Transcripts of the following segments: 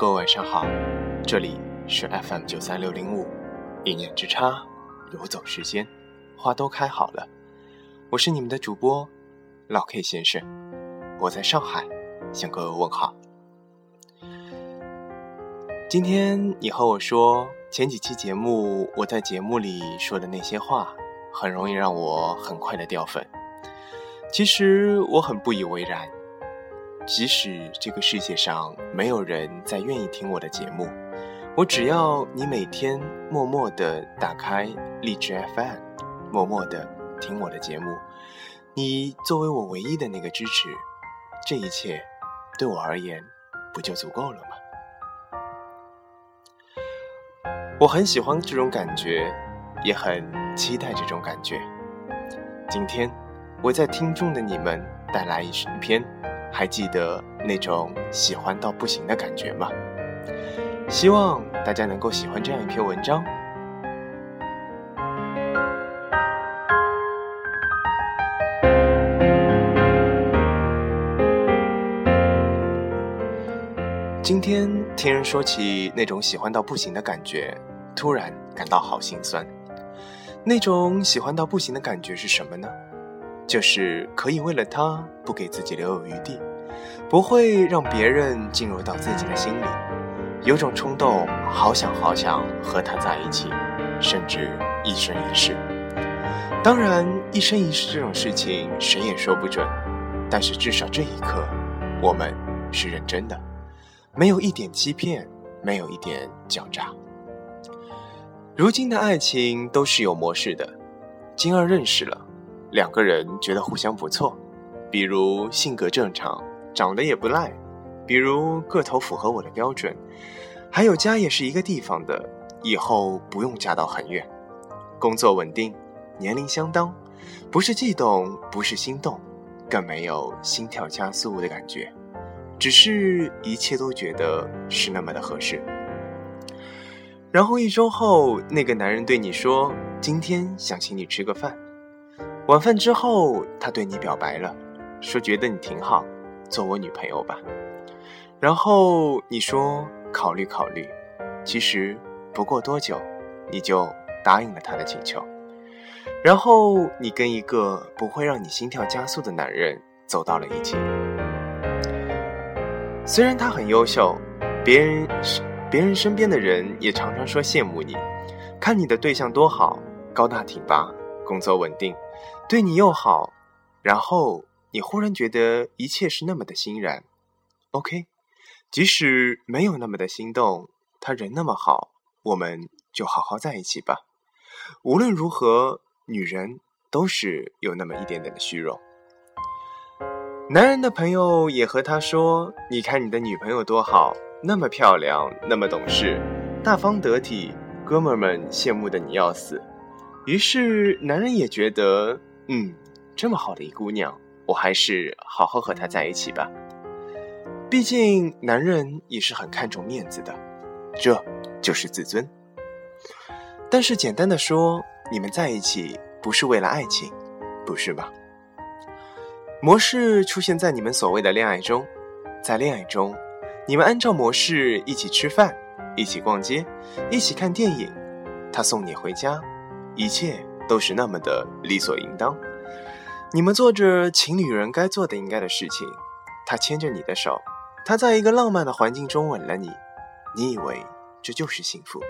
各位晚上好，这里是 FM 九三六零五，一念之差，游走时间，花都开好了。我是你们的主播老 K 先生，我在上海向各位问好。今天你和我说前几期节目，我在节目里说的那些话，很容易让我很快的掉粉。其实我很不以为然。即使这个世界上没有人再愿意听我的节目，我只要你每天默默的打开荔枝 FM，默默的听我的节目，你作为我唯一的那个支持，这一切对我而言不就足够了吗？我很喜欢这种感觉，也很期待这种感觉。今天我在听众的你们带来一篇。还记得那种喜欢到不行的感觉吗？希望大家能够喜欢这样一篇文章。今天听人说起那种喜欢到不行的感觉，突然感到好心酸。那种喜欢到不行的感觉是什么呢？就是可以为了他不给自己留有余地，不会让别人进入到自己的心里，有种冲动，好想好想和他在一起，甚至一生一世。当然，一生一世这种事情谁也说不准，但是至少这一刻，我们是认真的，没有一点欺骗，没有一点狡诈。如今的爱情都是有模式的，今儿认识了。两个人觉得互相不错，比如性格正常，长得也不赖，比如个头符合我的标准，还有家也是一个地方的，以后不用嫁到很远，工作稳定，年龄相当，不是悸动，不是心动，更没有心跳加速的感觉，只是一切都觉得是那么的合适。然后一周后，那个男人对你说：“今天想请你吃个饭。”晚饭之后，他对你表白了，说觉得你挺好，做我女朋友吧。然后你说考虑考虑，其实不过多久，你就答应了他的请求。然后你跟一个不会让你心跳加速的男人走到了一起。虽然他很优秀，别人别人身边的人也常常说羡慕你，看你的对象多好，高大挺拔，工作稳定。对你又好，然后你忽然觉得一切是那么的欣然。OK，即使没有那么的心动，他人那么好，我们就好好在一起吧。无论如何，女人都是有那么一点点的虚荣。男人的朋友也和他说：“你看你的女朋友多好，那么漂亮，那么懂事，大方得体，哥们儿们羡慕的你要死。”于是男人也觉得。嗯，这么好的一姑娘，我还是好好和她在一起吧。毕竟男人也是很看重面子的，这就是自尊。但是简单的说，你们在一起不是为了爱情，不是吧？模式出现在你们所谓的恋爱中，在恋爱中，你们按照模式一起吃饭，一起逛街，一起看电影，他送你回家，一切。都是那么的理所应当。你们做着情侣人该做的、应该的事情。他牵着你的手，他在一个浪漫的环境中吻了你。你以为这就是幸福？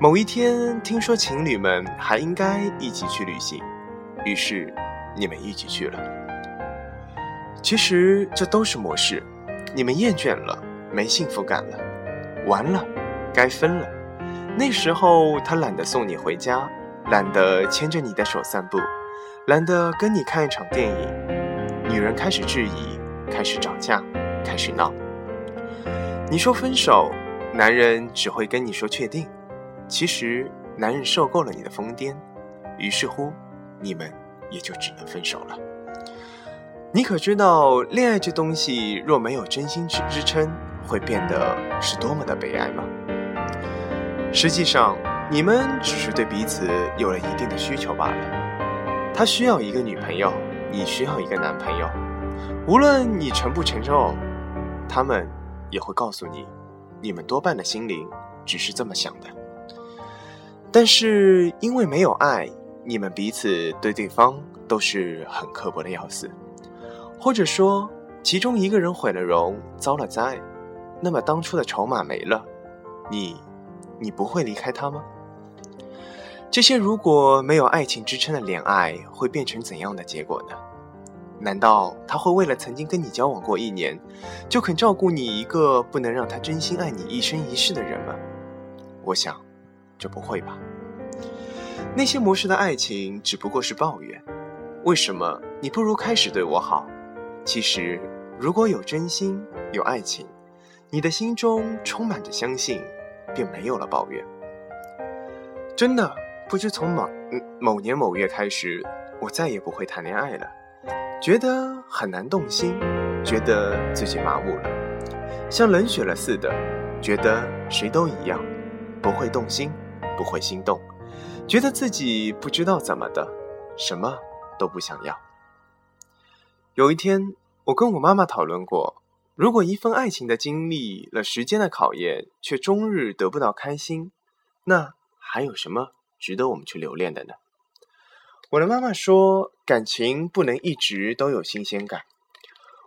某一天，听说情侣们还应该一起去旅行，于是你们一起去了。其实这都是模式。你们厌倦了，没幸福感了，完了，该分了。那时候他懒得送你回家。懒得牵着你的手散步，懒得跟你看一场电影，女人开始质疑，开始吵架，开始闹。你说分手，男人只会跟你说确定。其实男人受够了你的疯癫，于是乎，你们也就只能分手了。你可知道，恋爱这东西若没有真心支支撑，会变得是多么的悲哀吗？实际上。你们只是对彼此有了一定的需求罢了。他需要一个女朋友，你需要一个男朋友。无论你承不承受，他们也会告诉你，你们多半的心灵只是这么想的。但是因为没有爱，你们彼此对对方都是很刻薄的要死，或者说其中一个人毁了容，遭了灾，那么当初的筹码没了，你，你不会离开他吗？这些如果没有爱情支撑的恋爱，会变成怎样的结果呢？难道他会为了曾经跟你交往过一年，就肯照顾你一个不能让他真心爱你一生一世的人吗？我想，这不会吧。那些模式的爱情只不过是抱怨。为什么你不如开始对我好？其实，如果有真心，有爱情，你的心中充满着相信，便没有了抱怨。真的，不知从某某年某月开始，我再也不会谈恋爱了。觉得很难动心，觉得自己麻木了，像冷血了似的，觉得谁都一样，不会动心，不会心动，觉得自己不知道怎么的，什么都不想要。有一天，我跟我妈妈讨论过，如果一份爱情的经历了时间的考验，却终日得不到开心，那还有什么值得我们去留恋的呢？我的妈妈说：“感情不能一直都有新鲜感。”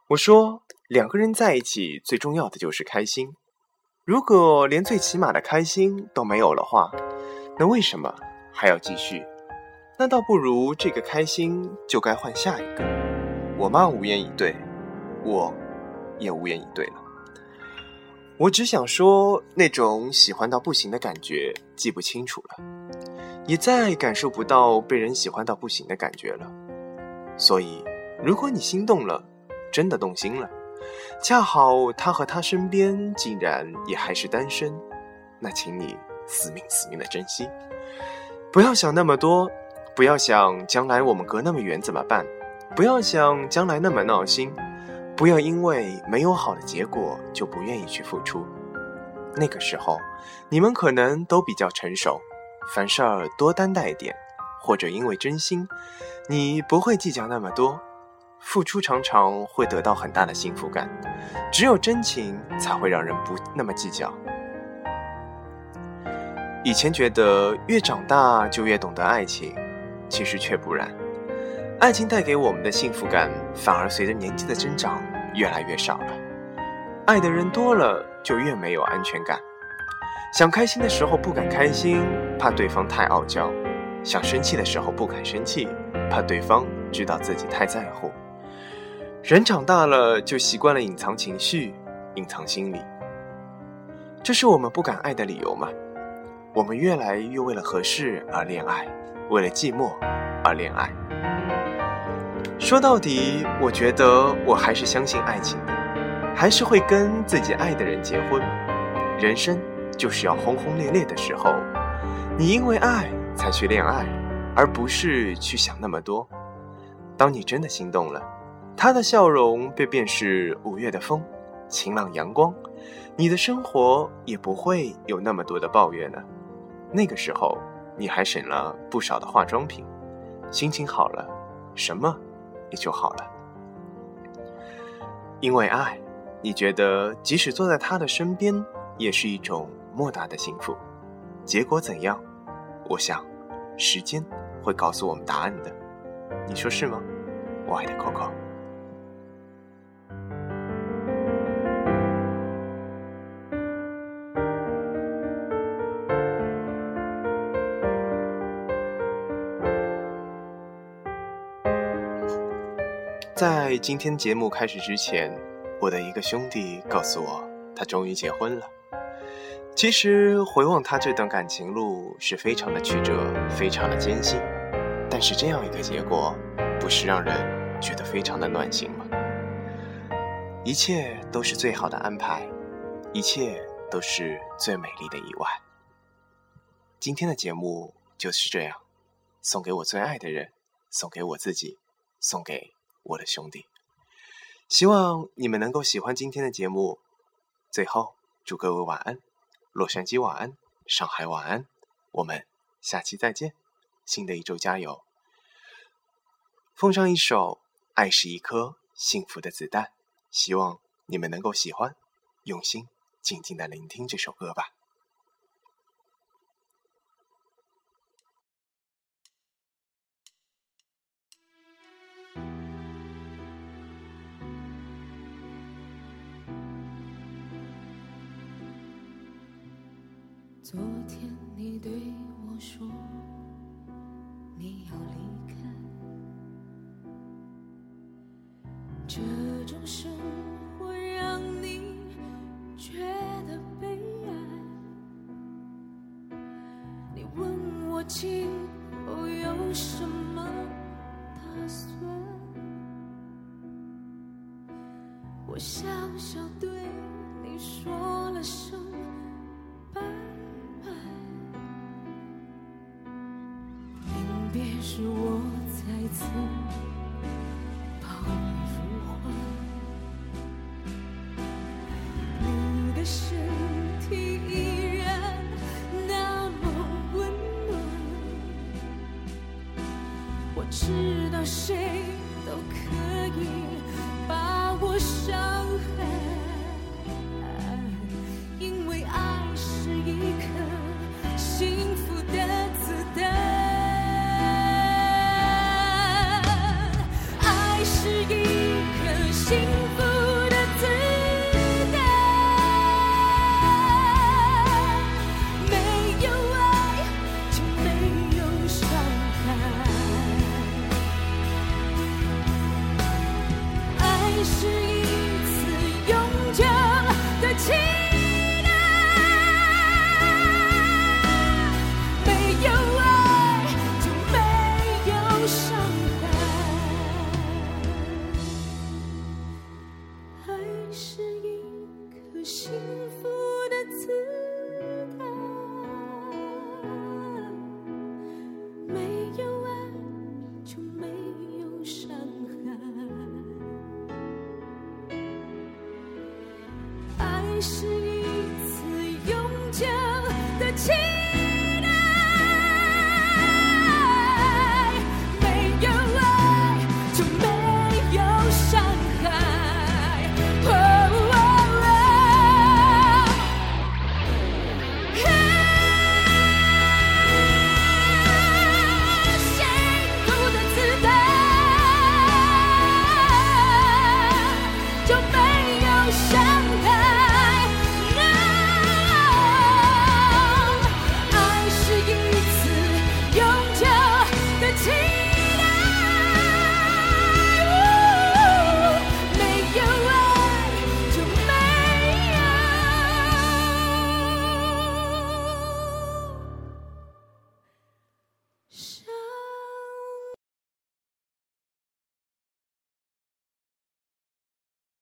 我说：“两个人在一起，最重要的就是开心。如果连最起码的开心都没有了话，那为什么还要继续？那倒不如这个开心就该换下一个。”我妈无言以对，我也无言以对了。我只想说，那种喜欢到不行的感觉，记不清楚了。也再感受不到被人喜欢到不行的感觉了，所以，如果你心动了，真的动心了，恰好他和他身边竟然也还是单身，那请你死命死命的珍惜，不要想那么多，不要想将来我们隔那么远怎么办，不要想将来那么闹心，不要因为没有好的结果就不愿意去付出，那个时候，你们可能都比较成熟。凡事儿多担待一点，或者因为真心，你不会计较那么多。付出常常会得到很大的幸福感，只有真情才会让人不那么计较。以前觉得越长大就越懂得爱情，其实却不然。爱情带给我们的幸福感，反而随着年纪的增长越来越少了。爱的人多了，就越没有安全感。想开心的时候不敢开心，怕对方太傲娇；想生气的时候不敢生气，怕对方知道自己太在乎。人长大了就习惯了隐藏情绪，隐藏心理。这是我们不敢爱的理由吗？我们越来越为了合适而恋爱，为了寂寞而恋爱。说到底，我觉得我还是相信爱情的，还是会跟自己爱的人结婚。人生。就是要轰轰烈烈的时候，你因为爱才去恋爱，而不是去想那么多。当你真的心动了，他的笑容便便是五月的风，晴朗阳光，你的生活也不会有那么多的抱怨了。那个时候，你还省了不少的化妆品，心情好了，什么也就好了。因为爱，你觉得即使坐在他的身边，也是一种。莫大的幸福，结果怎样？我想，时间会告诉我们答案的。你说是吗，我爱的 Coco？在今天节目开始之前，我的一个兄弟告诉我，他终于结婚了。其实回望他这段感情路是非常的曲折，非常的艰辛，但是这样一个结果，不是让人觉得非常的暖心吗？一切都是最好的安排，一切都是最美丽的意外。今天的节目就是这样，送给我最爱的人，送给我自己，送给我的兄弟。希望你们能够喜欢今天的节目。最后，祝各位晚安。洛杉矶晚安，上海晚安，我们下期再见，新的一周加油！奉上一首《爱是一颗幸福的子弹》，希望你们能够喜欢，用心。静静的聆听这首歌吧。昨天你对我说你要离开，这种生活让你觉得悲哀。你问我今后有什么打算，我笑笑对你说了声。是我再次抱你入怀，你的身体依然那么温暖。我知道谁都可以把我伤害，心。你是一颗幸福的子弹没有爱就没有伤害爱是一次永久的情